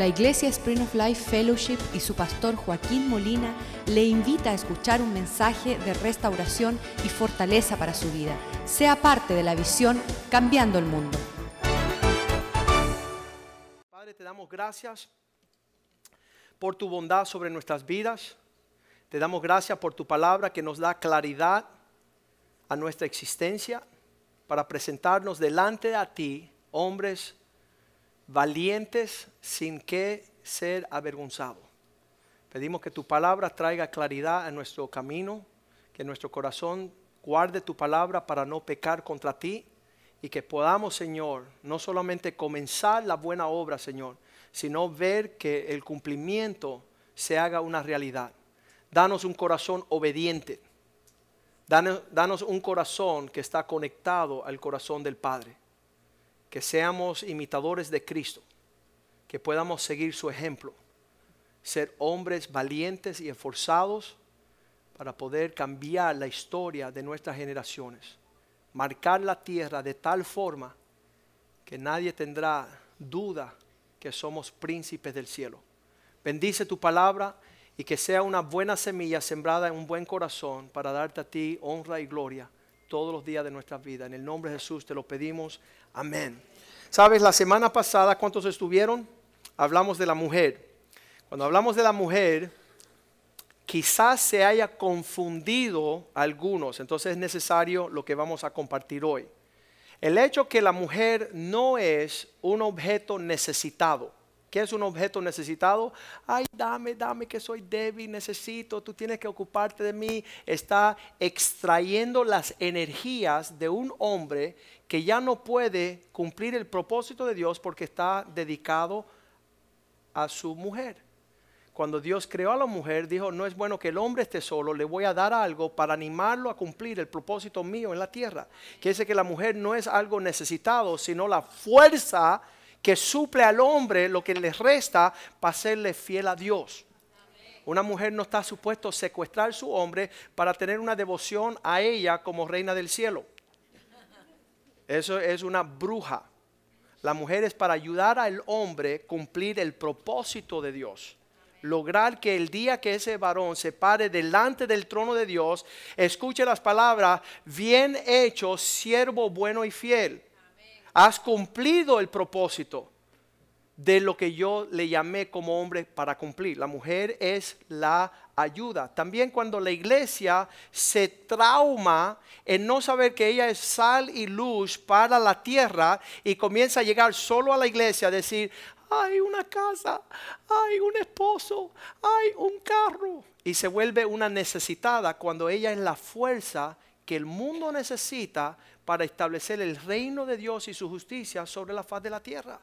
La Iglesia Spring of Life Fellowship y su pastor Joaquín Molina le invita a escuchar un mensaje de restauración y fortaleza para su vida. Sea parte de la visión Cambiando el Mundo. Padre, te damos gracias por tu bondad sobre nuestras vidas. Te damos gracias por tu palabra que nos da claridad a nuestra existencia para presentarnos delante de ti, hombres valientes sin que ser avergonzados. Pedimos que tu palabra traiga claridad a nuestro camino, que nuestro corazón guarde tu palabra para no pecar contra ti y que podamos, Señor, no solamente comenzar la buena obra, Señor, sino ver que el cumplimiento se haga una realidad. Danos un corazón obediente. Danos, danos un corazón que está conectado al corazón del Padre que seamos imitadores de Cristo, que podamos seguir su ejemplo, ser hombres valientes y esforzados para poder cambiar la historia de nuestras generaciones, marcar la tierra de tal forma que nadie tendrá duda que somos príncipes del cielo. Bendice tu palabra y que sea una buena semilla sembrada en un buen corazón para darte a ti honra y gloria todos los días de nuestras vidas. En el nombre de Jesús te lo pedimos. Amén. Sabes, la semana pasada, ¿cuántos estuvieron? Hablamos de la mujer. Cuando hablamos de la mujer, quizás se haya confundido algunos, entonces es necesario lo que vamos a compartir hoy. El hecho que la mujer no es un objeto necesitado. ¿Qué es un objeto necesitado? Ay, dame, dame que soy débil, necesito, tú tienes que ocuparte de mí. Está extrayendo las energías de un hombre que ya no puede cumplir el propósito de Dios porque está dedicado a su mujer. Cuando Dios creó a la mujer, dijo, no es bueno que el hombre esté solo, le voy a dar algo para animarlo a cumplir el propósito mío en la tierra. Quiere decir que la mujer no es algo necesitado, sino la fuerza que suple al hombre lo que le resta para serle fiel a Dios. Una mujer no está supuesto secuestrar a su hombre para tener una devoción a ella como reina del cielo. Eso es una bruja. La mujer es para ayudar al hombre cumplir el propósito de Dios. Lograr que el día que ese varón se pare delante del trono de Dios, escuche las palabras, bien hecho, siervo bueno y fiel has cumplido el propósito de lo que yo le llamé como hombre para cumplir. La mujer es la ayuda. También cuando la iglesia se trauma en no saber que ella es sal y luz para la tierra y comienza a llegar solo a la iglesia a decir, hay una casa, hay un esposo, hay un carro. Y se vuelve una necesitada cuando ella es la fuerza que el mundo necesita para establecer el reino de Dios y su justicia sobre la faz de la tierra.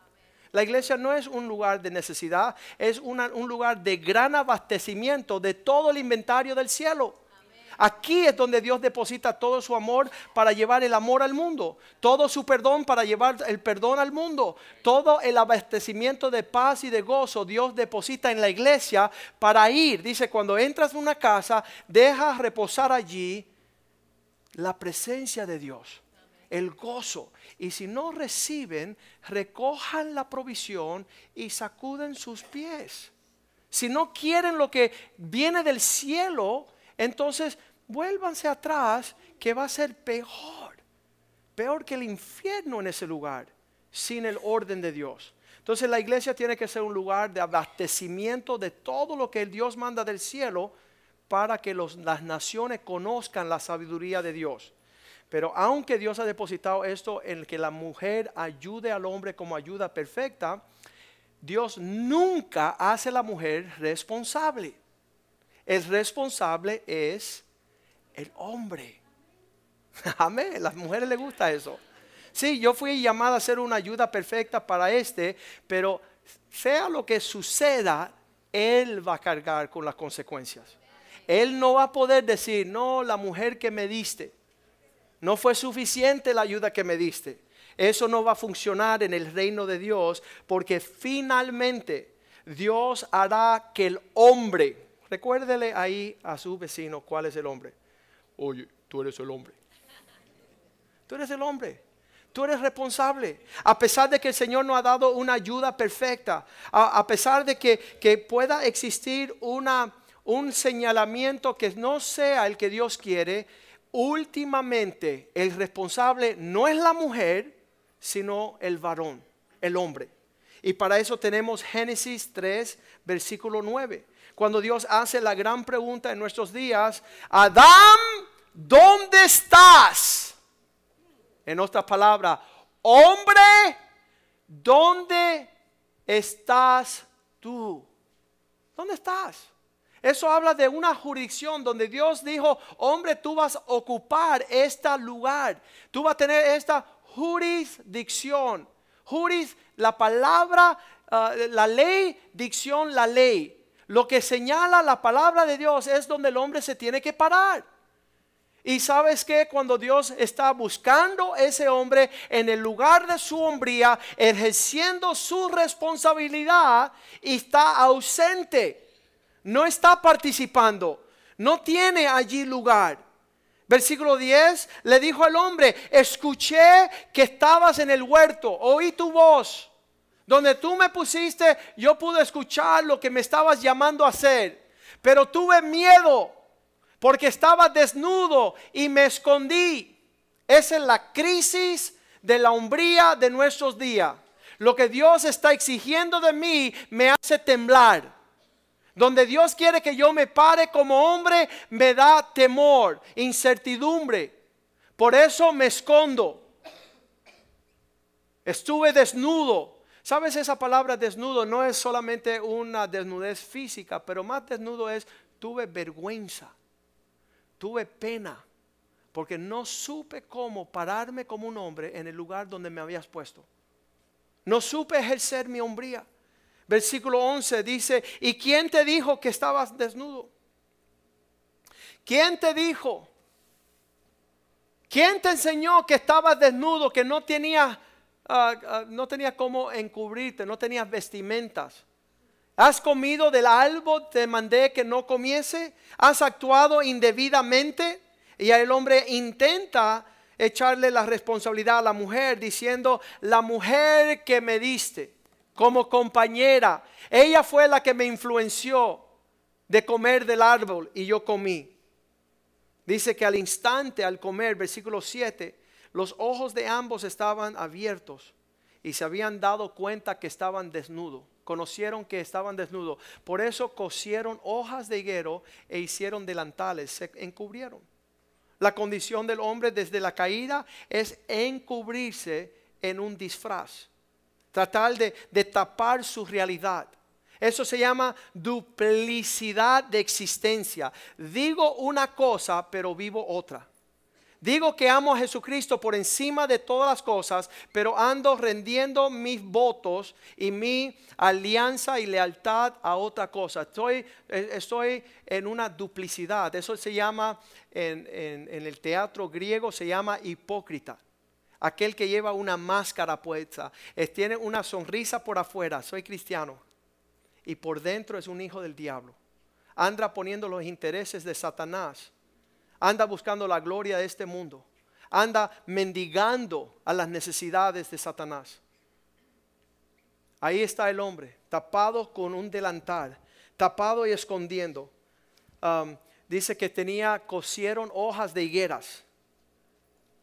La iglesia no es un lugar de necesidad, es un lugar de gran abastecimiento de todo el inventario del cielo. Aquí es donde Dios deposita todo su amor para llevar el amor al mundo, todo su perdón para llevar el perdón al mundo, todo el abastecimiento de paz y de gozo Dios deposita en la iglesia para ir. Dice, cuando entras en una casa, deja reposar allí la presencia de Dios, el gozo. Y si no reciben, recojan la provisión y sacuden sus pies. Si no quieren lo que viene del cielo, entonces vuélvanse atrás, que va a ser peor. Peor que el infierno en ese lugar, sin el orden de Dios. Entonces la iglesia tiene que ser un lugar de abastecimiento de todo lo que Dios manda del cielo para que las naciones conozcan la sabiduría de Dios. Pero aunque Dios ha depositado esto en que la mujer ayude al hombre como ayuda perfecta, Dios nunca hace a la mujer responsable. El responsable es el hombre. Amén. A las mujeres les gusta eso. Sí, yo fui llamada a ser una ayuda perfecta para este, pero sea lo que suceda, Él va a cargar con las consecuencias. Él no va a poder decir, no, la mujer que me diste, no fue suficiente la ayuda que me diste. Eso no va a funcionar en el reino de Dios porque finalmente Dios hará que el hombre, recuérdele ahí a su vecino cuál es el hombre. Oye, tú eres el hombre. Tú eres el hombre. Tú eres responsable. A pesar de que el Señor no ha dado una ayuda perfecta, a, pesar de que, que pueda existir una, un señalamiento que no sea el que Dios quiere, últimamente el responsable no es la mujer, sino el varón, el hombre. Y para eso tenemos Génesis 3, versículo 9. Cuando Dios hace la gran pregunta en nuestros días, Adán, ¿dónde estás? En otras palabras, hombre, ¿dónde estás tú? ¿Dónde estás? Eso habla de una jurisdicción donde Dios dijo, hombre, tú vas a ocupar este lugar. Tú vas a tener esta jurisdicción. Juris, la palabra, ah, la ley, dicción, la ley. Lo que señala la palabra de Dios es donde el hombre se tiene que parar. Y sabes que cuando Dios está buscando ese hombre en el lugar de su hombría, ejerciendo su responsabilidad, está ausente, no está participando, no tiene allí lugar. Versículo 10, le dijo al hombre, escuché que estabas en el huerto, oí tu voz. Donde tú me pusiste, yo pude escuchar lo que me estabas llamando a hacer. Pero tuve miedo porque estaba desnudo y me escondí. Esa es la crisis de la hombría de nuestros días. Lo que Dios está exigiendo de mí me hace temblar. Donde Dios quiere que yo me pare como hombre, me da temor, incertidumbre. Por eso me escondo. Estuve desnudo. ¿Sabes esa palabra desnudo? No es solamente una desnudez física, pero más desnudo es tuve vergüenza tuve pena porque no supe cómo pararme como un hombre en el lugar donde me habías puesto. No supe ejercer mi hombría. Versículo 11 dice, ¿y quién te dijo que estabas desnudo? ¿Quién te dijo? ¿Quién te enseñó que estabas desnudo, que no tenías ah, ah, no tenía cómo encubrirte, no tenías vestimentas? ¿Has comido del árbol te mandé que no comiese? ¿Has actuado indebidamente? Y el hombre intenta echarle la responsabilidad a la mujer diciendo, la mujer que me diste como compañera, ella fue la que me influenció de comer del árbol y yo comí. Dice que al instante, al comer, versículo 7, los ojos de ambos estaban abiertos y se habían dado cuenta que estaban desnudos conocieron que estaban desnudos. Por eso cosieron hojas de higuero e hicieron delantales, se encubrieron. La condición del hombre desde la caída es encubrirse en un disfraz, tratar de, de tapar su realidad. Eso se llama duplicidad de existencia. Digo una cosa, pero vivo otra. Digo que amo a Jesucristo por encima de todas las cosas, pero ando rendiendo mis votos y mi alianza y lealtad a otra cosa. Estoy, eh, estoy en una duplicidad. Eso se llama, en, en el teatro griego, se llama hipócrita. Aquel que lleva una máscara puesta, tiene una sonrisa por afuera, soy cristiano, y por dentro es un hijo del diablo. Anda poniendo los intereses de Satanás anda buscando la gloria de este mundo, anda mendigando a las necesidades de Satanás. Ahí está el hombre, tapado con un delantal, tapado y escondiendo. Um, dice que tenía, cosieron hojas de higueras.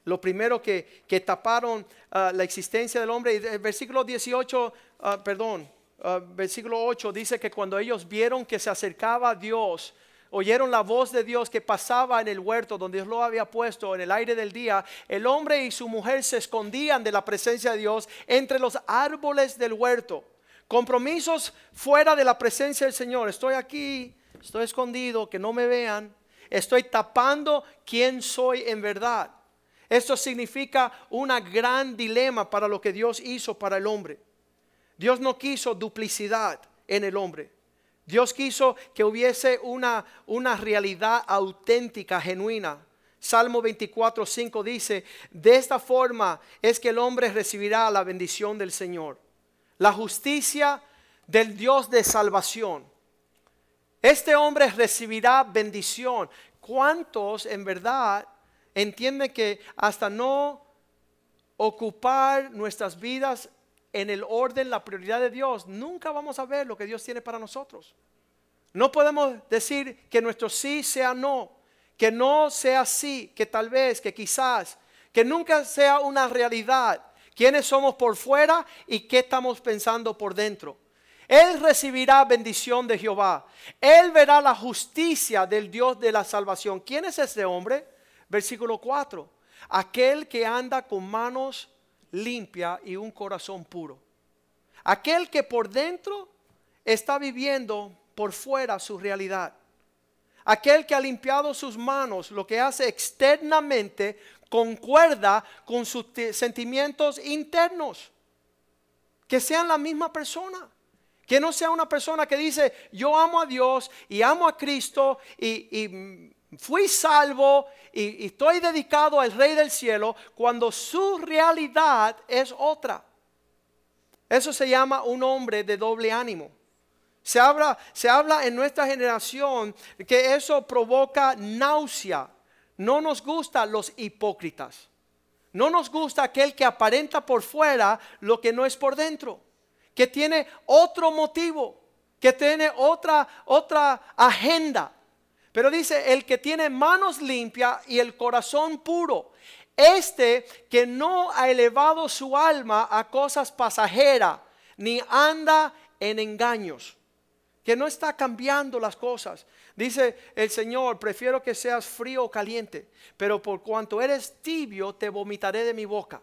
Lo primero que, que taparon uh, la existencia del hombre, el versículo 18, uh, perdón, uh, versículo 8 dice que cuando ellos vieron que se acercaba a Dios, oyeron la voz de Dios que pasaba en el huerto donde Dios lo había puesto en el aire del día, el hombre y su mujer se escondían de la presencia de Dios entre los árboles del huerto. Compromisos fuera de la presencia del Señor. Estoy aquí, estoy escondido, que no me vean. Estoy tapando quién soy en verdad. Esto significa una gran dilema para lo que Dios hizo para el hombre. Dios no quiso duplicidad en el hombre. Dios quiso que hubiese una, una realidad auténtica, genuina. Salmo 24, 5 dice, de esta forma es que el hombre recibirá la bendición del Señor, la justicia del Dios de salvación. Este hombre recibirá bendición. ¿Cuántos en verdad entienden que hasta no ocupar nuestras vidas en el orden, la prioridad de Dios, nunca vamos a ver lo que Dios tiene para nosotros. No podemos decir que nuestro sí sea no, que no sea sí, que tal vez, que quizás, que nunca sea una realidad. ¿Quiénes somos por fuera y qué estamos pensando por dentro? Él recibirá bendición de Jehová. Él verá la justicia del Dios de la salvación. ¿Quién es ese hombre? Versículo 4. Aquel que anda con manos limpias y un corazón puro. Aquel que por dentro está viviendo por fuera su realidad. Aquel que ha limpiado sus manos, lo que hace externamente concuerda con sus sentimientos internos. Que sean la misma persona. Que no sea una persona que dice, yo amo a Dios y amo a Cristo y, fui salvo y, estoy dedicado al Rey del Cielo cuando su realidad es otra. Eso se llama un hombre de doble ánimo. Se habla, se habla en nuestra generación que eso provoca náusea. No nos gustan los hipócritas. No nos gusta aquel que aparenta por fuera lo que no es por dentro que tiene otro motivo, que tiene otra, otra agenda. Pero dice, el que tiene manos limpias y el corazón puro, este que no ha elevado su alma a cosas pasajeras, ni anda en engaños, que no está cambiando las cosas. Dice el Señor, prefiero que seas frío o caliente, pero por cuanto eres tibio, te vomitaré de mi boca.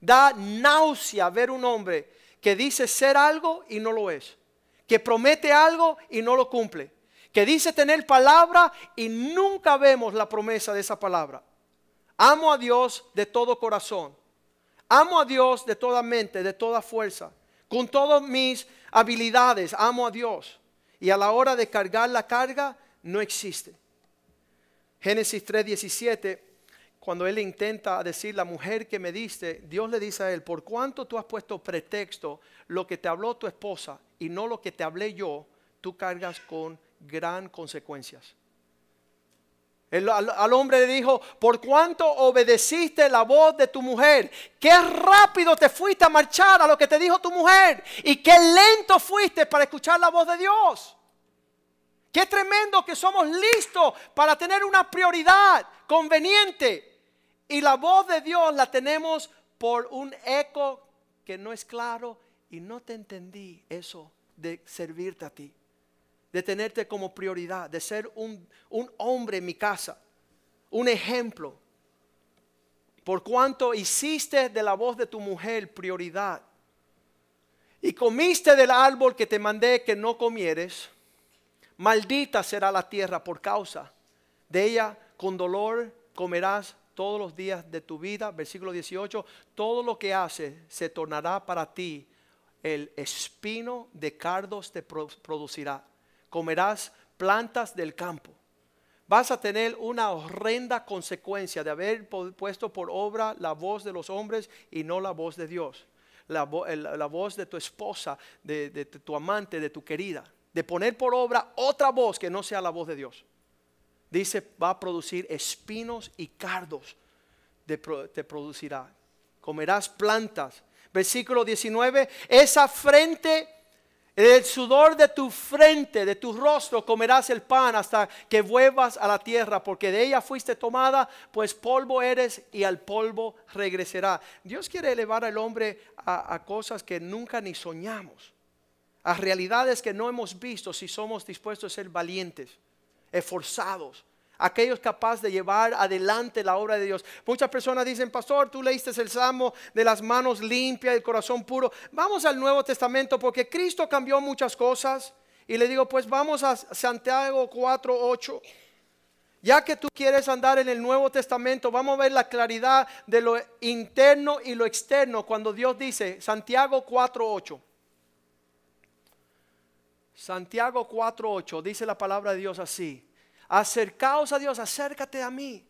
Da náusea ver un hombre que dice ser algo y no lo es, que promete algo y no lo cumple, que dice tener palabra y nunca vemos la promesa de esa palabra. Amo a Dios de todo corazón, amo a Dios de toda mente, de toda fuerza, con todas mis habilidades, amo a Dios. Y a la hora de cargar la carga, no existe. Génesis 3:17 cuando él intenta decir, la mujer que me diste, Dios le dice a él, por cuanto tú has puesto pretexto lo que te habló tu esposa y no lo que te hablé yo, tú cargas con gran consecuencias. al, hombre le dijo, por cuanto obedeciste la voz de tu mujer, qué rápido te fuiste a marchar a lo que te dijo tu mujer y qué lento fuiste para escuchar la voz de Dios. Qué tremendo que somos listos para tener una prioridad conveniente y la voz de Dios la tenemos por un eco que no es claro y no te entendí eso de servirte a ti, de tenerte como prioridad, de ser un, un hombre en mi casa, un ejemplo. Por cuanto hiciste de la voz de tu mujer prioridad y comiste del árbol que te mandé que no comieres, maldita será la tierra por causa de ella, con dolor comerás todos los días de tu vida, versículo 18, todo lo que haces se tornará para ti, el espino de cardos te producirá, comerás plantas del campo. Vas a tener una horrenda consecuencia de haber puesto por obra la voz de los hombres y no la voz de Dios. La, voz de tu esposa, de tu amante, de tu querida. De poner por obra otra voz que no sea la voz de Dios dice, va a producir espinos y cardos, te producirá. Comerás plantas. Versículo 19, esa frente, el sudor de tu frente, de tu rostro, comerás el pan hasta que vuelvas a la tierra, porque de ella fuiste tomada, pues polvo eres y al polvo regresará. Dios quiere elevar al hombre a, a cosas que nunca ni soñamos, a realidades que no hemos visto si somos dispuestos a ser valientes esforzados, aquellos capaces de llevar adelante la obra de Dios. Muchas personas dicen, pastor, tú leíste el salmo de las manos limpias, el corazón puro. Vamos al Nuevo Testamento porque Cristo cambió muchas cosas. Y le digo, pues vamos a Santiago 4.8. Ya que tú quieres andar en el Nuevo Testamento, vamos a ver la claridad de lo interno y lo externo cuando Dios dice, Santiago 4.8. Santiago 4.8 dice la palabra de Dios así. Acercaos a Dios, acércate a mí.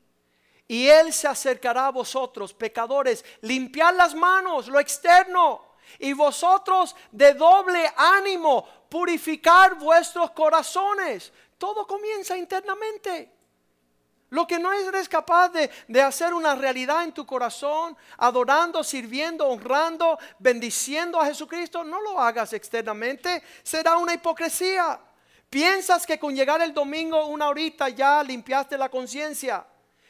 Y Él se acercará a vosotros, pecadores. Limpiad las manos, lo externo. Y vosotros de doble ánimo, purificar vuestros corazones. Todo comienza internamente. Lo que no eres capaz de, de, hacer una realidad en tu corazón, adorando, sirviendo, honrando, bendiciendo a Jesucristo, no lo hagas externamente, será una hipocresía. Piensas que con llegar el domingo una horita ya limpiaste la conciencia,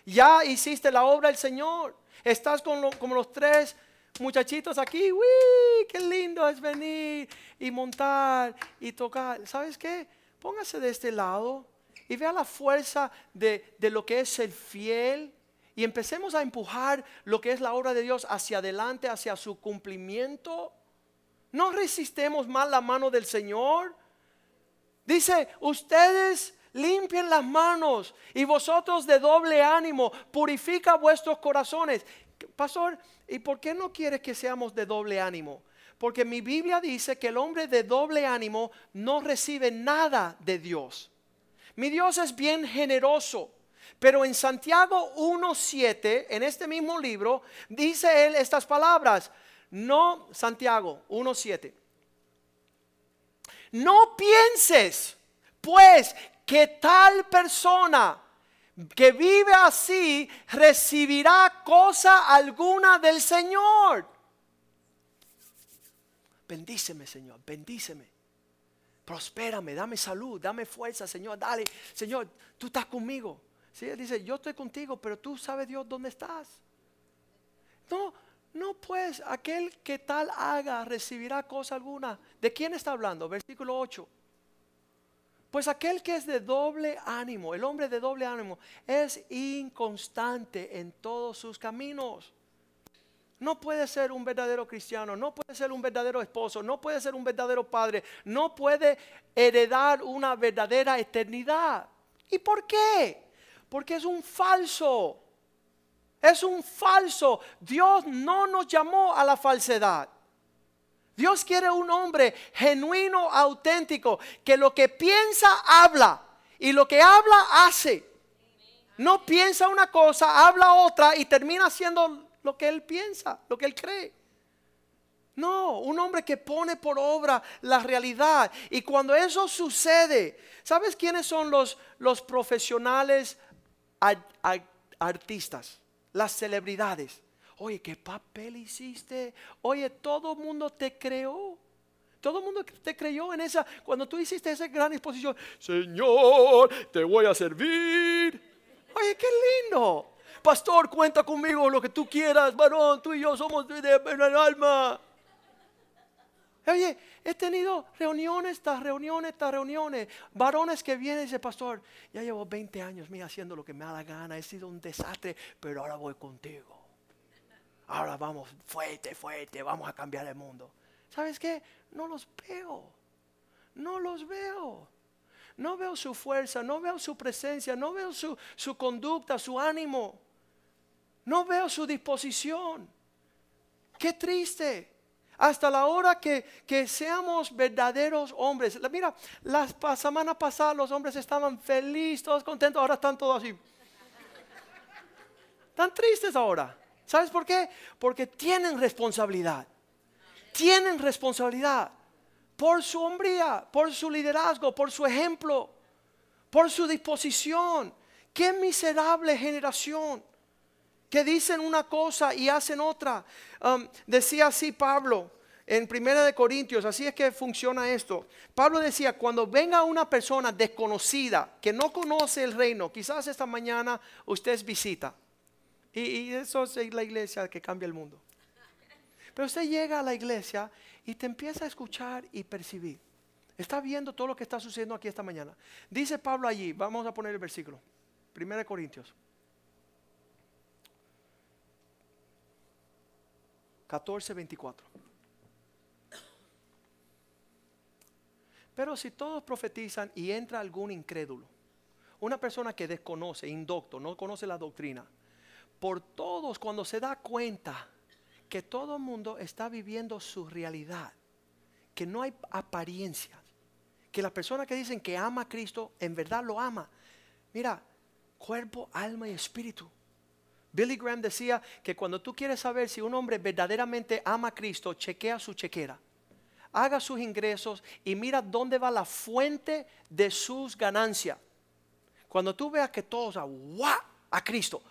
ya hiciste la obra del Señor. Estás con como los tres muchachitos aquí, ¡uy! ¡Qué lindo es venir y montar y tocar! ¿Sabes qué? Póngase de este lado y vea la fuerza de, de lo que es ser fiel y empecemos a empujar lo que es la obra de Dios hacia adelante, hacia su cumplimiento. No resistemos más la mano del Señor. Dice, ustedes limpien las manos y vosotros de doble ánimo, purifica vuestros corazones. Pastor, ¿y por qué no quiere que seamos de doble ánimo? Porque mi Biblia dice que el hombre de doble ánimo no recibe nada de Dios. Mi Dios es bien generoso. Pero en Santiago 1.7, en este mismo libro, dice él estas palabras. No, Santiago 1.7. No pienses, pues, que tal persona que vive así recibirá cosa alguna del Señor. Bendíceme, Señor, bendíceme. Prospérame, dame salud, dame fuerza, Señor, dale. Señor, tú estás conmigo. Sí, dice, yo estoy contigo, pero tú sabes Dios dónde estás. No, no pues, aquel que tal haga recibirá cosa alguna. ¿De quién está hablando? Versículo 8. Pues aquel que es de doble ánimo, el hombre de doble ánimo, es inconstante en todos sus caminos. No puede ser un verdadero cristiano, no puede ser un verdadero esposo, no puede ser un verdadero padre, no puede heredar una verdadera eternidad. ¿Y por qué? Porque es un falso. Es un falso. Dios no nos llamó a la falsedad. Dios quiere un hombre genuino, auténtico, que lo que piensa, habla. Y lo que habla, hace. No piensa una cosa, habla otra y termina haciendo lo que él piensa, lo que él cree. No, un hombre que pone por obra la realidad. Y cuando eso sucede, ¿sabes quiénes son los, los profesionales artistas? Las celebridades. Oye, ¿qué papel hiciste? Oye, todo el mundo te creó. Todo el mundo te creyó en esa, cuando tú hiciste esa gran exposición, Señor, te voy a servir. Oye, qué lindo. Pastor, cuenta conmigo lo que tú quieras, varón, tú y yo somos de, de, alma. Oye, he tenido reuniones, estas reuniones, estas reuniones. Varones que vienen y dicen, pastor, ya llevo 20 años mira, haciendo lo que me da la gana, he sido un desastre, pero ahora voy contigo. Ahora vamos fuerte, fuerte, vamos a cambiar el mundo. ¿Sabes qué? No los veo. No los veo. No veo su fuerza, no veo su presencia, no veo su, su conducta, su ánimo. No veo su disposición. Qué triste. Hasta la hora que, que seamos verdaderos hombres. Mira, la semana pasada los hombres estaban felices, todos contentos, ahora están todos así. Están tristes ahora. ¿Sabes por qué? Porque tienen responsabilidad. Tienen responsabilidad por su hombría, por su liderazgo, por su ejemplo, por su disposición. Qué miserable generación que dicen una cosa y hacen otra. Um, decía así Pablo en Primera de Corintios, así es que funciona esto. Pablo decía, cuando venga una persona desconocida que no conoce el reino, quizás esta mañana usted visita. Y, y eso es la iglesia que cambia el mundo. Pero usted llega a la iglesia y te empieza a escuchar y percibir. Está viendo todo lo que está sucediendo aquí esta mañana. Dice Pablo allí, vamos a poner el versículo. Primera de Corintios. 14, 24. Pero si todos profetizan y entra algún incrédulo, una persona que desconoce, indocto, no conoce la doctrina, por todos cuando se da cuenta que todo el mundo está viviendo su realidad, que no hay apariencias, que las personas que dicen que ama a Cristo en verdad lo ama. Mira, cuerpo, alma y espíritu. Billy Graham decía que cuando tú quieres saber si un hombre verdaderamente ama a Cristo, chequea su chequera. Haga sus ingresos y mira dónde va la fuente de sus ganancias. Cuando tú veas que todos, ¡guau! a Cristo.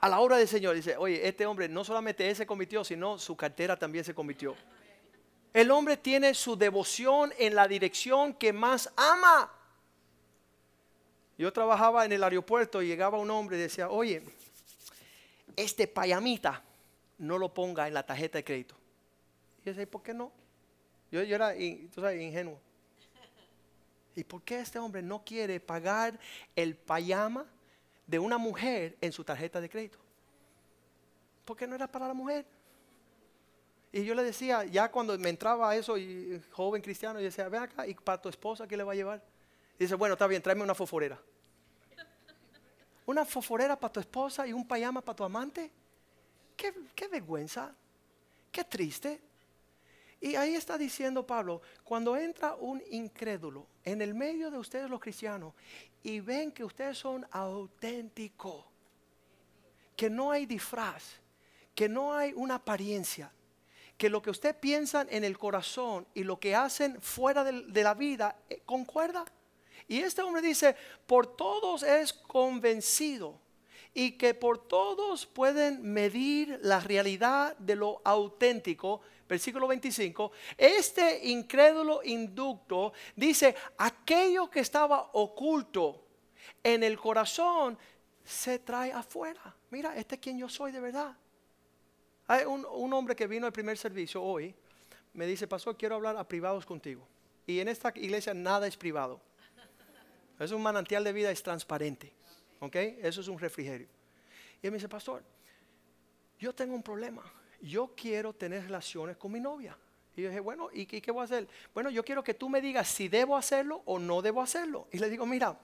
A la hora del Señor dice, oye, este hombre no solamente se convirtió, sino su cartera también se convirtió. El hombre tiene su devoción en la dirección que más ama. Yo trabajaba en el aeropuerto y llegaba un hombre y decía, oye, este payamita no lo ponga en la tarjeta de crédito. Y yo decía, ¿por qué no? Yo, era ingenuo. ¿Y por qué este hombre no quiere pagar el payama de una mujer en su tarjeta de crédito? Porque no era para la mujer. Y yo le decía, ya cuando me entraba eso, y joven cristiano, yo decía, ven acá, ¿y para tu esposa qué le va a llevar? Y dice, bueno, está bien, tráeme una foforera. ¿Una foforera para tu esposa y un payama para tu amante? Qué, qué vergüenza, qué triste. Y ahí está diciendo Pablo, cuando entra un incrédulo en el medio de ustedes los cristianos y ven que ustedes son auténticos, que no hay disfraz, que no hay una apariencia, que lo que ustedes piensan en el corazón y lo que hacen fuera de, la vida eh, concuerda. Y este hombre dice, por todos es convencido y que por todos pueden medir la realidad de lo auténtico. Versículo 25, este incrédulo inducto dice, aquello que estaba oculto en el corazón se trae afuera. Mira, este es quien yo soy de verdad. Hay un, hombre que vino al primer servicio hoy, me dice, pastor, quiero hablar a privados contigo. Y en esta iglesia nada es privado. Es un manantial de vida, es transparente. ¿Ok? Eso es un refrigerio. Y él me dice, pastor, yo tengo un problema. Yo quiero tener relaciones con mi novia. Y yo dije, bueno, ¿y qué, voy a hacer? Bueno, yo quiero que tú me digas si debo hacerlo o no debo hacerlo. Y le digo, mira,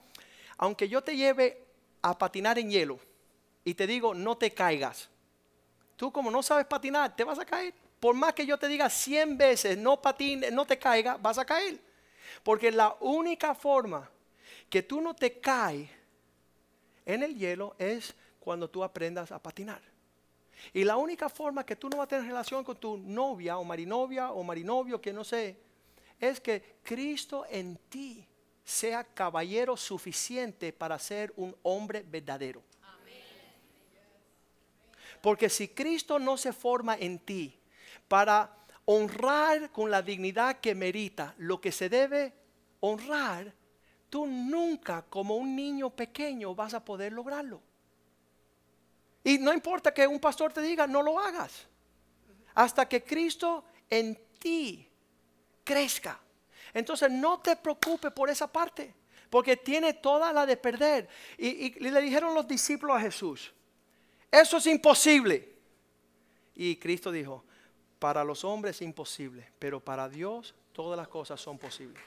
aunque yo te lleve a patinar en hielo y te digo, no te caigas, Tú como no sabes patinar, te vas a caer. Por más que yo te diga 100 veces, no patine, no te caiga, vas a caer. Porque la única forma que tú no te caes en el hielo es cuando tú aprendas a patinar. Y la única forma que tú no vas a tener relación con tu novia o marinovia o marinovio, que no sé, es que Cristo en ti sea caballero suficiente para ser un hombre verdadero. Porque si Cristo no se forma en ti para honrar con la dignidad que merita lo que se debe honrar, tú nunca como un niño pequeño vas a poder lograrlo. Y no importa que un pastor te diga, no lo hagas. Hasta que Cristo en ti crezca. Entonces no te preocupes por esa parte, porque tiene toda la de perder. Y, y le dijeron los discípulos a Jesús, eso es imposible. Y Cristo dijo, para los hombres es imposible, pero para Dios todas las cosas son posibles.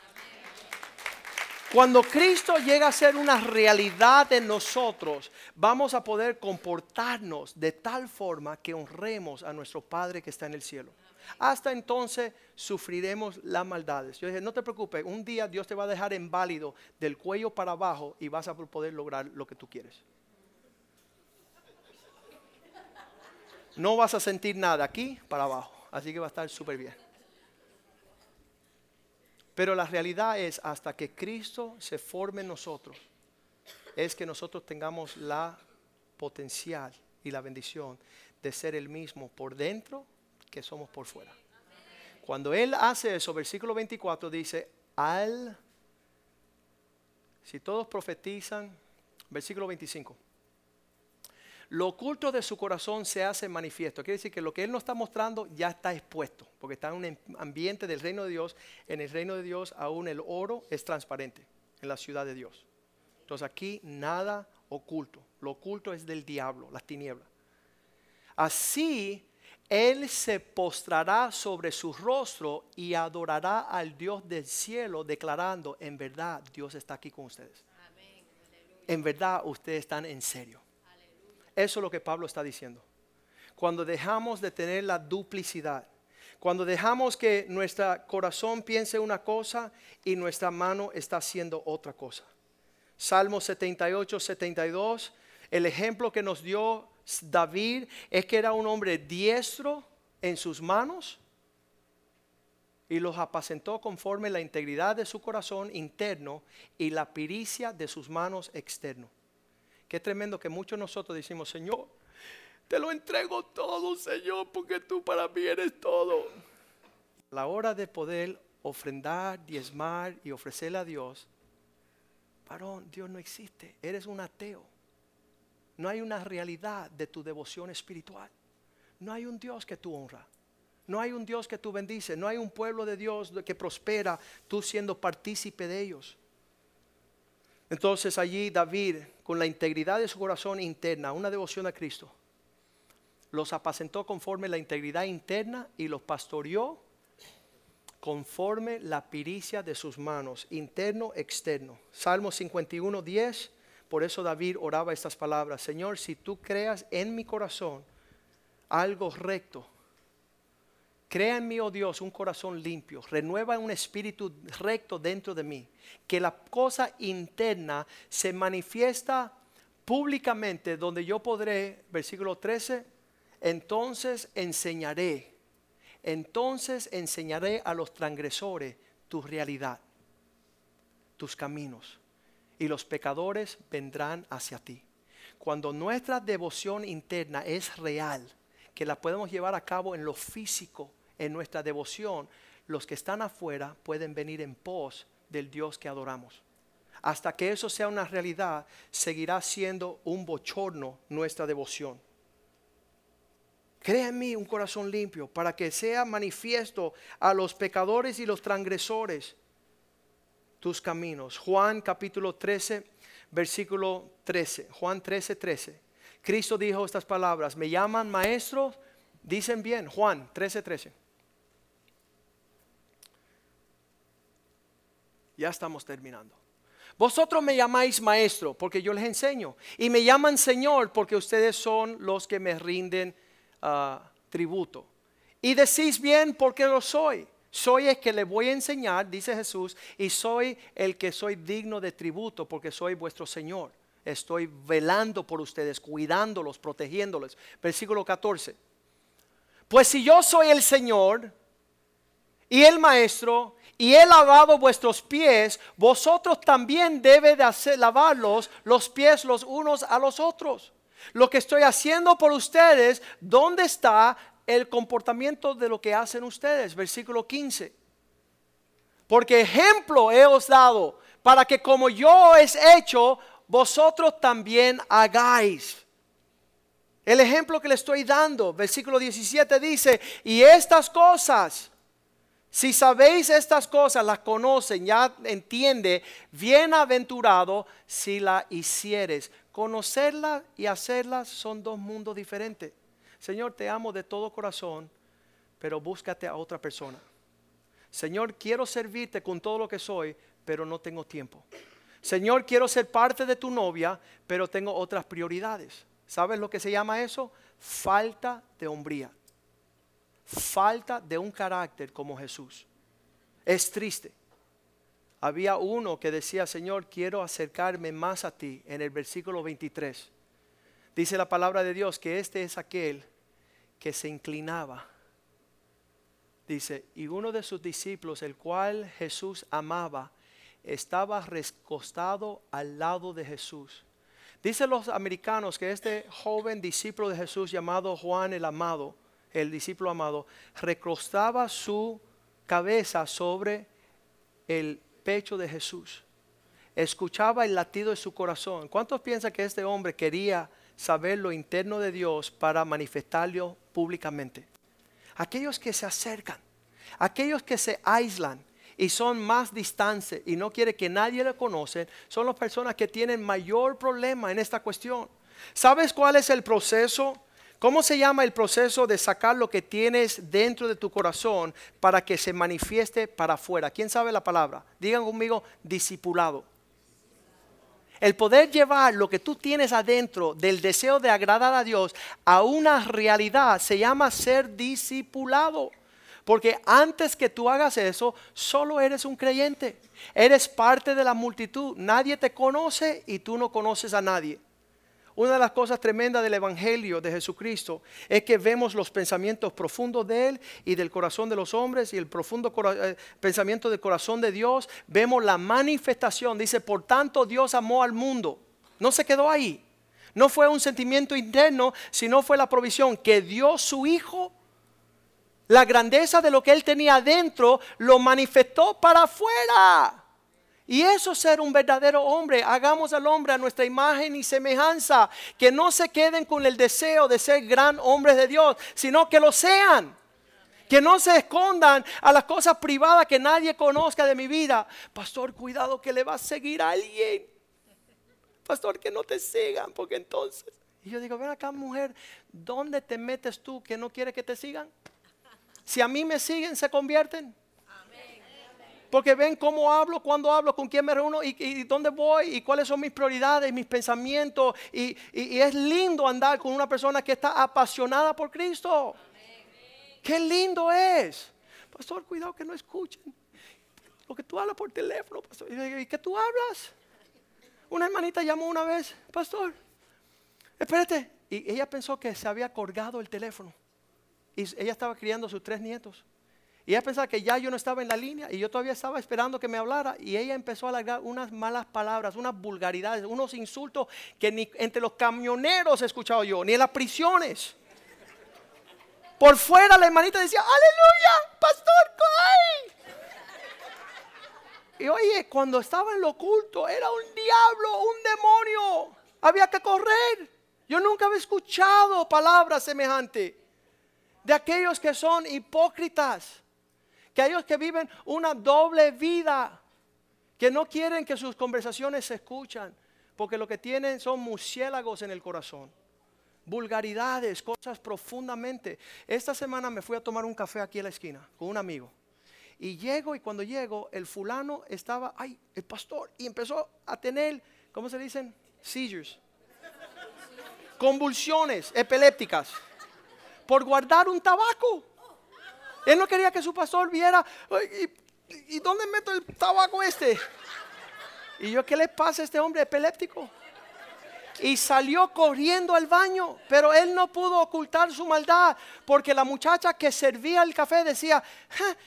Cuando Cristo llega a ser una realidad en nosotros, vamos a poder comportarnos de tal forma que honremos a nuestro Padre que está en el cielo. Hasta entonces sufriremos las maldades. Yo dije, no te preocupes, un día Dios te va a dejar inválido del cuello para abajo y vas a poder lograr lo que tú quieres. no vas a sentir nada aquí para abajo. Así que va a estar súper bien. Pero la realidad es, hasta que Cristo se forme en nosotros, es que nosotros tengamos la potencial y la bendición de ser el mismo por dentro que somos por fuera. Cuando Él hace eso, versículo 24 dice, al, si todos profetizan, versículo 25 lo oculto de su corazón se hace manifiesto. Quiere decir que lo que Él nos está mostrando ya está expuesto, porque está en un ambiente del reino de Dios. En el reino de Dios aún el oro es transparente en la ciudad de Dios. Entonces aquí nada oculto. Lo oculto es del diablo, las tinieblas. Así Él se postrará sobre su rostro y adorará al Dios del cielo, declarando, en verdad Dios está aquí con ustedes. En verdad ustedes están en serio. Eso es lo que Pablo está diciendo. Cuando dejamos de tener la duplicidad, cuando dejamos que nuestro corazón piense una cosa y nuestra mano está haciendo otra cosa. Salmo 78, 72, el ejemplo que nos dio David es que era un hombre diestro en sus manos y los apacentó conforme la integridad de su corazón interno y la pericia de sus manos externo Qué tremendo que muchos de nosotros decimos, Señor, te lo entrego todo, Señor, porque tú para mí eres todo. La hora de poder ofrendar, diezmar y ofrecerle a Dios, varón, Dios no existe, eres un ateo. No hay una realidad de tu devoción espiritual. No hay un Dios que tú honras. No hay un Dios que tú bendices. No hay un pueblo de Dios que prospera, tú siendo partícipe de ellos. Entonces allí David, con la integridad de su corazón interna, una devoción a Cristo, los apacentó conforme la integridad interna y los pastoreó conforme la piricia de sus manos, interno, externo. Salmo 51, 10. Por eso David oraba estas palabras, Señor, si tú creas en mi corazón algo recto, crea en mí, oh Dios, un corazón limpio, renueva un espíritu recto dentro de mí, que la cosa interna se manifiesta públicamente, donde yo podré, versículo 13, entonces enseñaré, entonces enseñaré a los transgresores tu realidad, tus caminos, y los pecadores vendrán hacia ti. Cuando nuestra devoción interna es real, que la podemos llevar a cabo en lo físico, en nuestra devoción, los que están afuera pueden venir en pos del Dios que adoramos. Hasta que eso sea una realidad, seguirá siendo un bochorno nuestra devoción. Crea en mí un corazón limpio para que sea manifiesto a los pecadores y los transgresores tus caminos. Juan capítulo 13, versículo 13. Juan 13, 13. Cristo dijo estas palabras, me llaman maestro, dicen bien, Juan 13, 13. Ya estamos terminando. Vosotros me llamáis maestro porque yo les enseño. Y me llaman Señor porque ustedes son los que me rinden ah, tributo. Y decís bien porque lo soy. Soy el que le voy a enseñar, dice Jesús, y soy el que soy digno de tributo porque soy vuestro Señor. Estoy velando por ustedes, cuidándolos, protegiéndolos. Versículo 14. Pues si yo soy el Señor y el Maestro, y he lavado vuestros pies, vosotros también debe de hacer, lavarlos los pies los unos a los otros. Lo que estoy haciendo por ustedes, ¿dónde está el comportamiento de lo que hacen ustedes? Versículo 15. Porque ejemplo he os dado para que como yo he hecho, vosotros también hagáis. El ejemplo que le estoy dando, versículo 17 dice, y estas cosas si sabéis estas cosas, las conocen, ya entiende, bienaventurado si la hicieres. Conocerlas y hacerlas son dos mundos diferentes. Señor, te amo de todo corazón, pero búscate a otra persona. Señor, quiero servirte con todo lo que soy, pero no tengo tiempo. Señor, quiero ser parte de tu novia, pero tengo otras prioridades. ¿Sabes lo que se llama eso? Falta de hombría falta de un carácter como Jesús. Es triste. Había uno que decía, Señor, quiero acercarme más a ti en el versículo 23. Dice la palabra de Dios que este es aquel que se inclinaba. Dice, y uno de sus discípulos, el cual Jesús amaba, estaba recostado al lado de Jesús. Dicen los americanos que este joven discípulo de Jesús llamado Juan el Amado, el discípulo amado, recostaba su cabeza sobre el pecho de Jesús. Escuchaba el latido de su corazón. ¿Cuántos piensan que este hombre quería saber lo interno de Dios para manifestarlo públicamente? Aquellos que se acercan, aquellos que se aíslan y son más distantes y no quiere que nadie le conoce, son las personas que tienen mayor problema en esta cuestión. ¿Sabes cuál es el proceso ¿Cómo se llama el proceso de sacar lo que tienes dentro de tu corazón para que se manifieste para afuera? ¿Quién sabe la palabra? Digan conmigo, discipulado. El poder llevar lo que tú tienes adentro del deseo de agradar a Dios a una realidad se llama ser discipulado. Porque antes que tú hagas eso, solo eres un creyente. Eres parte de la multitud. Nadie te conoce y tú no conoces a nadie. Una de las cosas tremendas del Evangelio de Jesucristo es que vemos los pensamientos profundos de Él y del corazón de los hombres y el profundo eh, pensamiento del corazón de Dios. Vemos la manifestación. Dice, por tanto Dios amó al mundo. No se quedó ahí. No fue un sentimiento interno, sino fue la provisión que dio su hijo. La grandeza de lo que él tenía adentro lo manifestó para afuera. Y eso es ser un verdadero hombre. Hagamos al hombre a nuestra imagen y semejanza. Que no se queden con el deseo de ser gran hombres de Dios, sino que lo sean. Que no se escondan a las cosas privadas que nadie conozca de mi vida. Pastor, cuidado que le va a seguir a alguien. Pastor, que no te sigan, porque entonces... Y yo digo, ven acá mujer, ¿dónde te metes tú que no quieres que te sigan? Si a mí me siguen, se convierten. Porque ven cómo hablo, cuándo hablo, con quién me reúno y, dónde voy y cuáles son mis prioridades, mis pensamientos. Y, es lindo andar con una persona que está apasionada por Cristo. Qué lindo es. Pastor, cuidado que no escuchen. Lo que tú hablas por teléfono, pastor. ¿Y qué tú hablas? Una hermanita llamó una vez, pastor, espérate. Y ella pensó que se había colgado el teléfono. Y ella estaba criando a sus tres nietos. Y ella pensaba que ya yo no estaba en la línea y yo todavía estaba esperando que me hablara. Y ella empezó a alargar unas malas palabras, unas vulgaridades, unos insultos que ni entre los camioneros he escuchado yo, ni en las prisiones. Por fuera la hermanita decía, aleluya, pastor, ¡ay! Y oye, cuando estaba en lo oculto, era un diablo, un demonio. Había que correr. Yo nunca había escuchado palabras semejantes de aquellos que son hipócritas que ellos que viven una doble vida, que no quieren que sus conversaciones se escuchan, porque lo que tienen son murciélagos en el corazón, vulgaridades, cosas profundamente. Esta semana me fui a tomar un café aquí en la esquina con un amigo. Y llego y cuando llego, el fulano estaba, ay, el pastor, y empezó a tener, ¿cómo se dicen? Seizures. Convulsiones epilépticas por guardar un tabaco. Él no quería que su pastor viera, ¿y, dónde meto el tabaco este? Y yo, ¿qué le pasa a este hombre epiléptico? Y salió corriendo al baño, pero él no pudo ocultar su maldad, porque la muchacha que servía el café decía,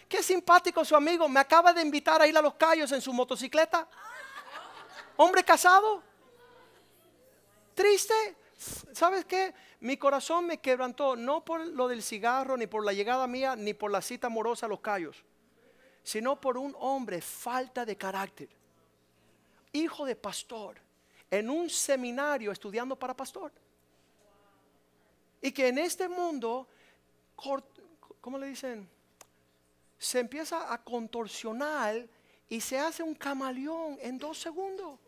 qué simpático su amigo, me acaba de invitar a ir a los callos en su motocicleta. Hombre casado, triste, ¿sabes qué? Mi corazón me quebrantó no por lo del cigarro, ni por la llegada mía, ni por la cita amorosa a los callos, sino por un hombre falta de carácter, hijo de pastor, en un seminario estudiando para pastor. Y que en este mundo, ¿cómo le dicen? Se empieza a contorsionar y se hace un camaleón en dos segundos.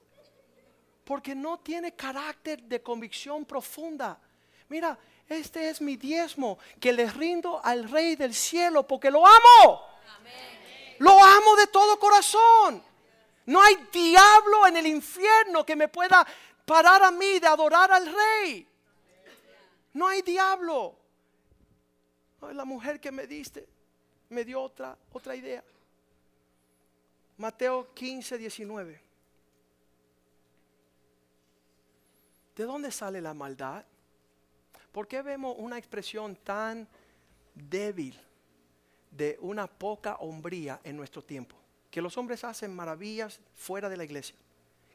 Porque no tiene carácter de convicción profunda mira, este es mi diezmo que le rindo al Rey del cielo porque lo amo. Lo amo de todo corazón. No hay diablo en el infierno que me pueda parar a mí de adorar al Rey. No hay diablo. la mujer que me diste me dio otra, otra idea. Mateo 15, 19. ¿De dónde sale la maldad? ¿Por qué vemos una expresión tan débil de una poca hombría en nuestro tiempo? Que los hombres hacen maravillas fuera de la iglesia,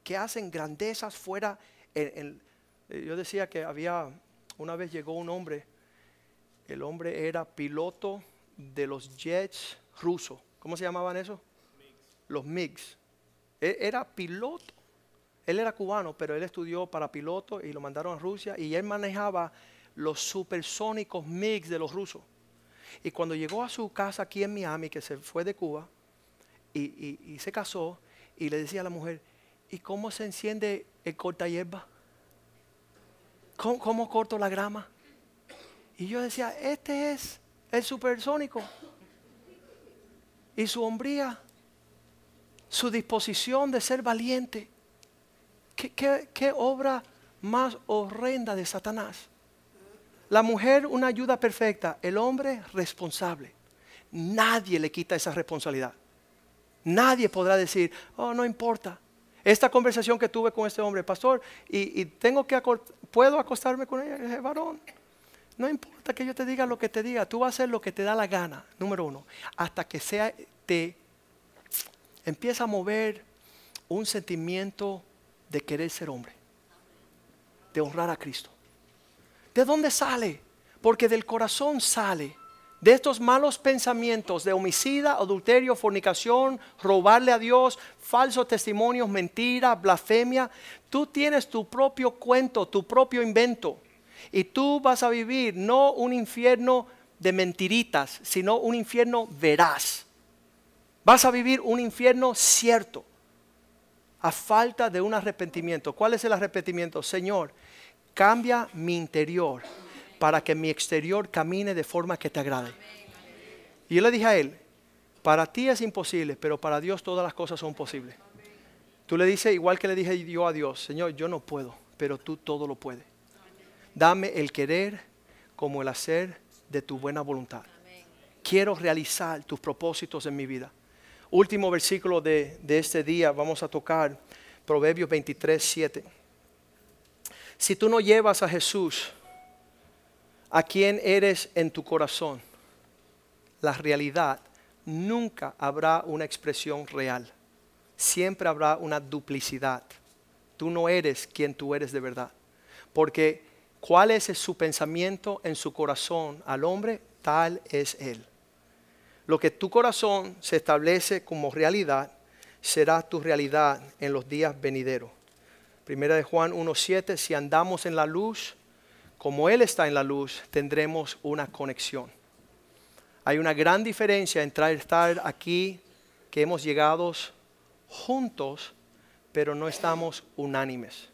que hacen grandezas fuera. Eh, yo decía que había, una vez llegó un hombre, el hombre era piloto de los jets rusos. ¿Cómo se llamaban eso? Los MiGs. E, era piloto. Él era cubano, pero él estudió para piloto y lo mandaron a Rusia y él manejaba los supersónicos MiGs de los rusos. Y cuando llegó a su casa aquí en Miami, que se fue de Cuba, y, se casó, y le decía a la mujer, ¿y cómo se enciende el corta hierba? ¿Cómo, ¿Cómo, corto la grama? Y yo decía, este es el supersónico. Y su hombría, su disposición de ser valiente. ¿Qué, obra más horrenda de Satanás? La mujer una ayuda perfecta, el hombre responsable. Nadie le quita esa responsabilidad. Nadie podrá decir, oh, no importa. Esta conversación que tuve con este hombre, pastor, y, tengo que puedo acostarme con ella, varón. No importa que yo te diga lo que te diga, tú vas a hacer lo que te da la gana, número uno, hasta que sea te empieza a mover un sentimiento de querer ser hombre. de honrar a Cristo. ¿De dónde sale? Porque del corazón sale. De estos malos pensamientos de homicida, adulterio, fornicación, robarle a Dios, falsos testimonios, mentira, blasfemia. Tú tienes tu propio cuento, tu propio invento. Y tú vas a vivir no un infierno de mentiritas, sino un infierno veraz. Vas a vivir un infierno cierto, a falta de un arrepentimiento. ¿Cuál es el arrepentimiento? Señor, cambia mi interior para que mi exterior camine de forma que te agrade. Y yo le dije a él, para ti es imposible, pero para Dios todas las cosas son posibles. Tú le dices, igual que le dije yo a Dios, Señor, yo no puedo, pero tú todo lo puedes. Dame el querer como el hacer de tu buena voluntad. Quiero realizar tus propósitos en mi vida. Último versículo de, de este día, vamos a tocar Proverbios 23, 7. Si tú no llevas a Jesús, a quien eres en tu corazón, la realidad, nunca habrá una expresión real. Siempre habrá una duplicidad. Tú no eres quien tú eres de verdad. Porque cuál es su pensamiento en su corazón al hombre, tal es él. Lo que tu corazón se establece como realidad será tu realidad en los días venideros. Primera de Juan 1.7, si andamos en la luz, como Él está en la luz, tendremos una conexión. Hay una gran diferencia entre estar aquí, que hemos llegado juntos, pero no estamos unánimes.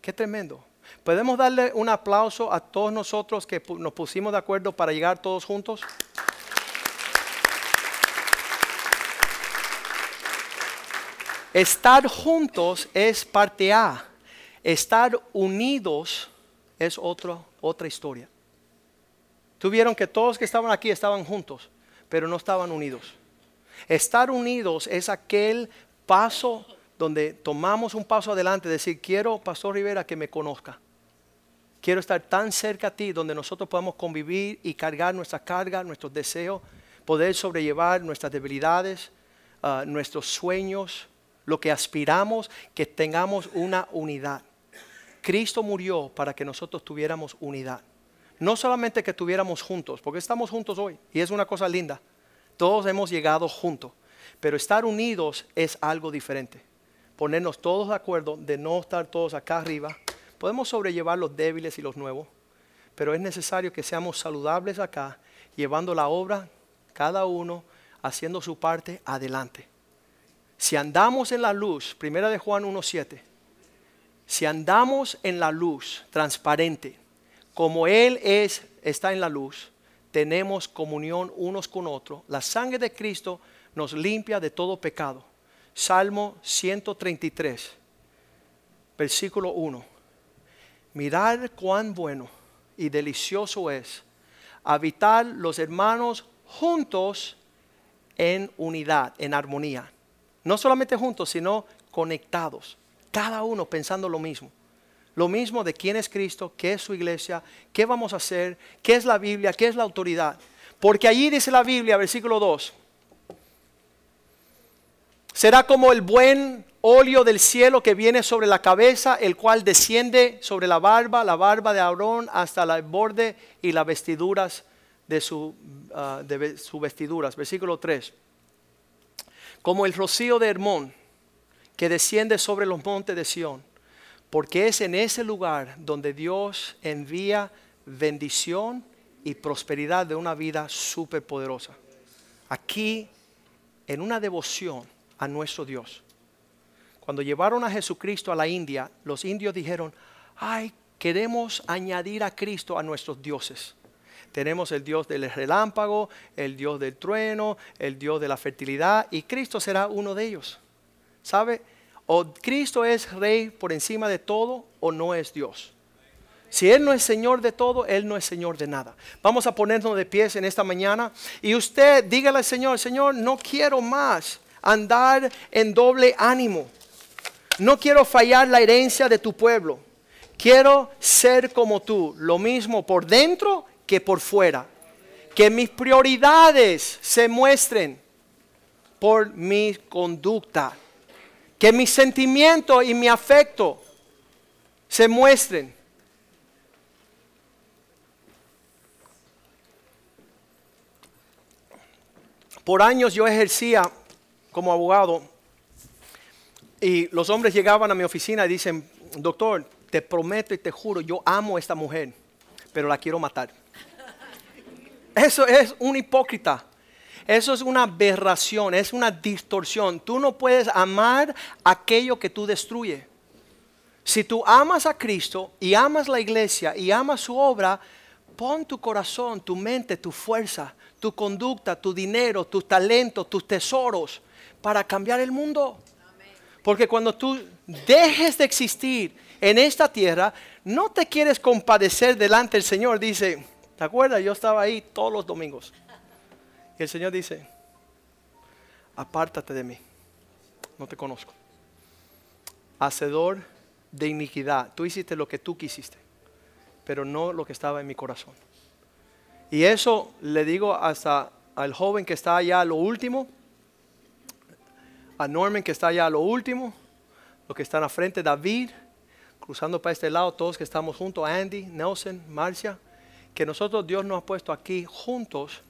Qué tremendo. ¿Podemos darle un aplauso a todos nosotros que nos pusimos de acuerdo para llegar todos juntos? Estar juntos es parte A. Estar unidos es otra historia. Tuvieron que todos que estaban aquí estaban juntos, pero no estaban unidos. Estar unidos es aquel paso donde tomamos un paso adelante, decir, quiero, Pastor Rivera, que me conozca. Quiero estar tan cerca a ti donde nosotros podamos convivir y cargar nuestra carga, nuestros deseos, poder sobrellevar nuestras debilidades, ah, nuestros sueños, lo que aspiramos, que tengamos una unidad. Cristo murió para que nosotros tuviéramos unidad. No solamente que estuviéramos juntos, porque estamos juntos hoy y es una cosa linda. Todos hemos llegado juntos, pero estar unidos es algo diferente. Ponernos todos de acuerdo de no estar todos acá arriba Podemos sobrellevar los débiles y los nuevos, pero es necesario que seamos saludables acá, llevando la obra, cada uno haciendo su parte adelante. Si andamos en la luz, primera de Juan 1.7, si andamos en la luz transparente, como Él es, está en la luz, tenemos comunión unos con otros. La sangre de Cristo nos limpia de todo pecado. Salmo 133, versículo 1. Mirar cuán bueno y delicioso es habitar los hermanos juntos en unidad, en armonía. No solamente juntos, sino conectados. Cada uno pensando lo mismo. Lo mismo de quién es Cristo, qué es su iglesia, qué vamos a hacer, qué es la Biblia, qué es la autoridad. Porque allí dice la Biblia, versículo 2, será como el buen óleo del cielo que viene sobre la cabeza, el cual desciende sobre la barba, la barba de Aarón, hasta el borde y las vestiduras de ah, sus vestiduras. Versículo 3. Como el rocío de Hermón que desciende sobre los montes de Sión, porque es en ese lugar donde Dios envía bendición y prosperidad de una vida superpoderosa. Aquí, en una devoción a nuestro Dios cuando llevaron a Jesucristo a la India, los indios dijeron, ay, queremos añadir a Cristo a nuestros dioses. Tenemos el Dios del relámpago, el Dios del trueno, el Dios de la fertilidad, y Cristo será uno de ellos. ¿Sabe? O Cristo es rey por encima de todo o no es Dios. Si Él no es Señor de todo, Él no es Señor de nada. Vamos a ponernos de pies en esta mañana y usted dígale al Señor, Señor, no quiero más andar en doble ánimo. No quiero fallar la herencia de tu pueblo. Quiero ser como tú, lo mismo por dentro que por fuera. Que mis prioridades se muestren por mi conducta. Que mi sentimiento y mi afecto se muestren. Por años yo ejercía como abogado y los hombres llegaban a mi oficina y dicen, doctor, te prometo y te juro, yo amo a esta mujer, pero la quiero matar. Eso es un hipócrita. Eso es una aberración, es una distorsión. Tú no puedes amar aquello que tú destruyes. Si tú amas a Cristo y amas la iglesia y amas su obra, pon tu corazón, tu mente, tu fuerza, tu conducta, tu dinero, tus talentos, tus tesoros para cambiar el mundo. Porque cuando tú dejes de existir en esta tierra, no te quieres compadecer delante del Señor. Dice, ¿te acuerdas? Yo estaba ahí todos los domingos. Y el Señor dice, apártate de mí, no te conozco. Hacedor de iniquidad, tú hiciste lo que tú quisiste, pero no lo que estaba en mi corazón. Y eso le digo hasta al joven que está allá a lo último, a Norman que está allá a lo último, los que están a frente, David, cruzando para este lado, todos que estamos juntos, Andy, Nelson, Marcia, que nosotros Dios nos ha puesto aquí juntos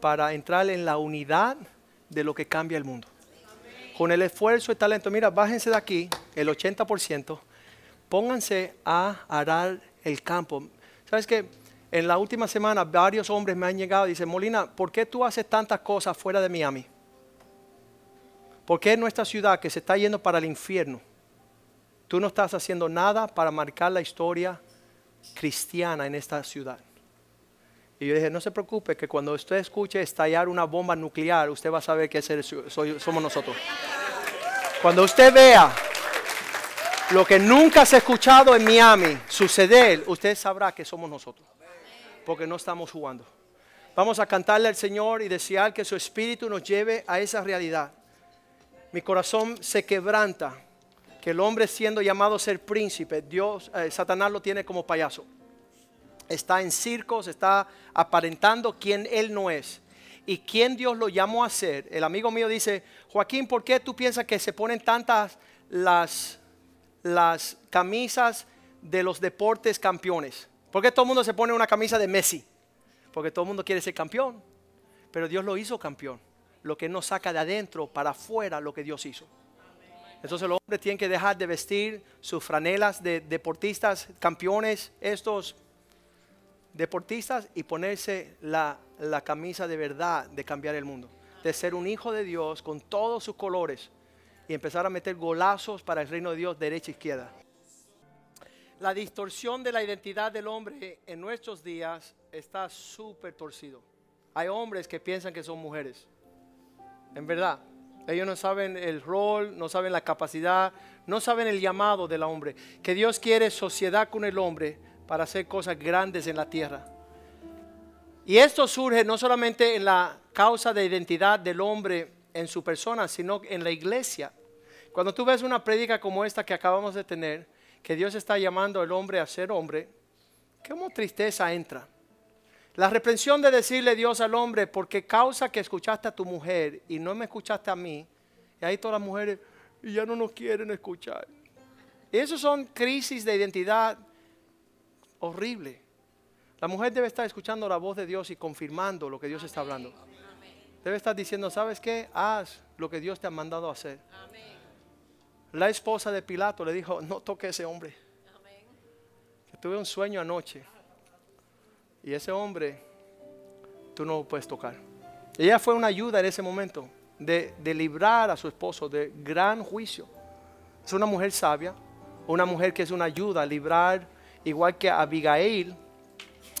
para entrar en la unidad de lo que cambia el mundo. Con el esfuerzo y talento, mira, bájense de aquí, el 80%, pónganse a arar el campo. ¿Sabes qué? En la última semana varios hombres me han llegado y dicen, Molina, ¿por qué tú haces tantas cosas fuera de Miami? ¿Por qué en nuestra ciudad que se está yendo para el infierno, tú no estás haciendo nada para marcar la historia cristiana en esta ciudad? Y yo dije, no se preocupe, que cuando usted escuche estallar una bomba nuclear, usted va a saber que somos nosotros. Cuando usted vea lo que nunca se ha escuchado en Miami suceder, usted sabrá que somos nosotros. Porque no estamos jugando. Vamos a cantarle al Señor y desear que su espíritu nos lleve a esa realidad. Mi corazón se quebranta que el hombre siendo llamado a ser príncipe, Dios, eh, Satanás lo tiene como payaso está en circos, está aparentando quien él no es. Y quien Dios lo llamó a ser. El amigo mío dice, Joaquín, ¿por qué tú piensas que se ponen tantas las, las camisas de los deportes campeones? ¿Por qué todo el mundo se pone una camisa de Messi? Porque todo el mundo quiere ser campeón. Pero Dios lo hizo campeón. Lo que no saca de adentro para afuera lo que Dios hizo. Entonces los hombres tienen que dejar de vestir sus franelas de deportistas, campeones, estos deportistas y ponerse la, camisa de verdad de cambiar el mundo, de ser un hijo de Dios con todos sus colores y empezar a meter golazos para el reino de Dios derecha e izquierda. La distorsión de la identidad del hombre en nuestros días está súper torcido. Hay hombres que piensan que son mujeres. En verdad, ellos no saben el rol, no saben la capacidad, no saben el llamado del hombre. Que Dios quiere sociedad con el hombre para hacer cosas grandes en la tierra. Y esto surge no solamente en la causa de identidad del hombre en su persona, sino en la iglesia. Cuando tú ves una prédica como esta que acabamos de tener, que Dios está llamando al hombre a ser hombre, ¿cómo tristeza entra? La reprensión de decirle Dios al hombre, porque causa que escuchaste a tu mujer y no me escuchaste a mí, y ahí todas las mujeres ya no nos quieren escuchar. Y son crisis de identidad horrible. La mujer debe estar escuchando la voz de Dios y confirmando lo que Dios está hablando. Debe estar diciendo, ¿sabes qué? Haz lo que Dios te ha mandado a hacer. La esposa de Pilato le dijo, no toque a ese hombre. tuve un sueño anoche. Y ese hombre, tú no lo puedes tocar. Ella fue una ayuda en ese momento de, de librar a su esposo de gran juicio. Es una mujer sabia, una mujer que es una ayuda a librar igual que Abigail,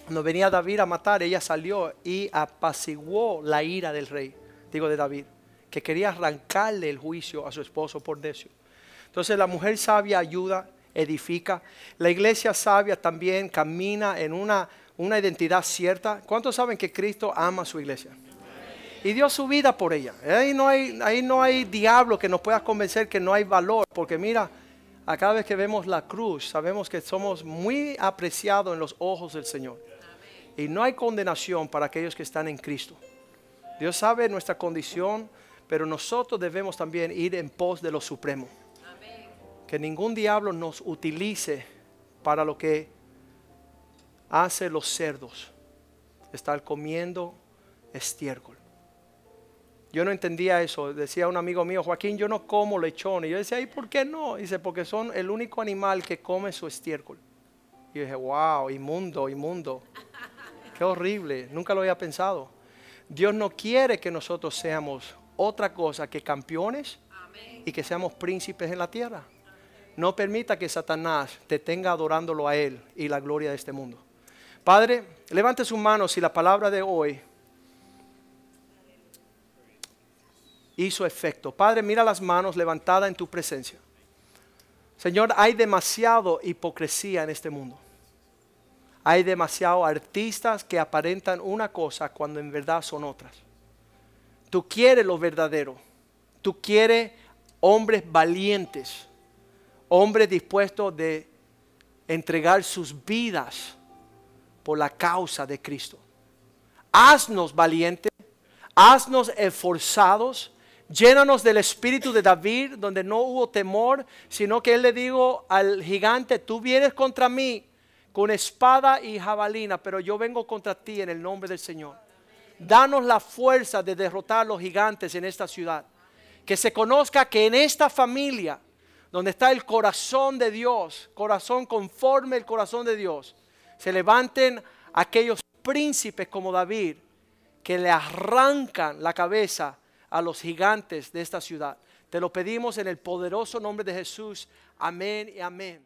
no venía David a matar, ella salió y apaciguó la ira del rey, digo de David, que quería arrancarle el juicio a su esposo por necio. Entonces la mujer sabia ayuda, edifica. La iglesia sabia también camina en una, una identidad cierta. ¿Cuántos saben que Cristo ama a su iglesia? Y dio su vida por ella. Ahí no hay, ahí no hay diablo que nos pueda convencer que no hay valor, porque mira, a cada vez que vemos la cruz, sabemos que somos muy apreciados en los ojos del Señor. Y no hay condenación para aquellos que están en Cristo. Dios sabe nuestra condición, pero nosotros debemos también ir en pos de lo supremo. Que ningún diablo nos utilice para lo que hace los cerdos, estar comiendo estiércol. Yo no entendía eso. Decía un amigo mío, Joaquín, yo no como lechón. Y yo decía, ¿y por qué no? Dice, porque son el único animal que come su estiércol. Y yo dije, wow, inmundo, inmundo. Qué horrible. Nunca lo había pensado. Dios no quiere que nosotros seamos otra cosa que campeones y que seamos príncipes en la tierra. No permita que Satanás te tenga adorándolo a Él y la gloria de este mundo. Padre, levante sus manos y la palabra de hoy hizo efecto. Padre, mira las manos levantadas en tu presencia. Señor, hay demasiado hipocresía en este mundo. Hay demasiado artistas que aparentan una cosa cuando en verdad son otras. Tú quieres lo verdadero. Tú quieres hombres valientes, hombres dispuestos de entregar sus vidas por la causa de Cristo. Haznos valientes, haznos esforzados, Llénanos del espíritu de David, donde no hubo temor, sino que él le dijo al gigante, tú vienes contra mí con espada y jabalina, pero yo vengo contra ti en el nombre del Señor. Danos la fuerza de derrotar a los gigantes en esta ciudad. Que se conozca que en esta familia, donde está el corazón de Dios, corazón conforme el corazón de Dios, se levanten aquellos príncipes como David que le arrancan la cabeza a los gigantes de esta ciudad. Te lo pedimos en el poderoso nombre de Jesús. Amén y amén.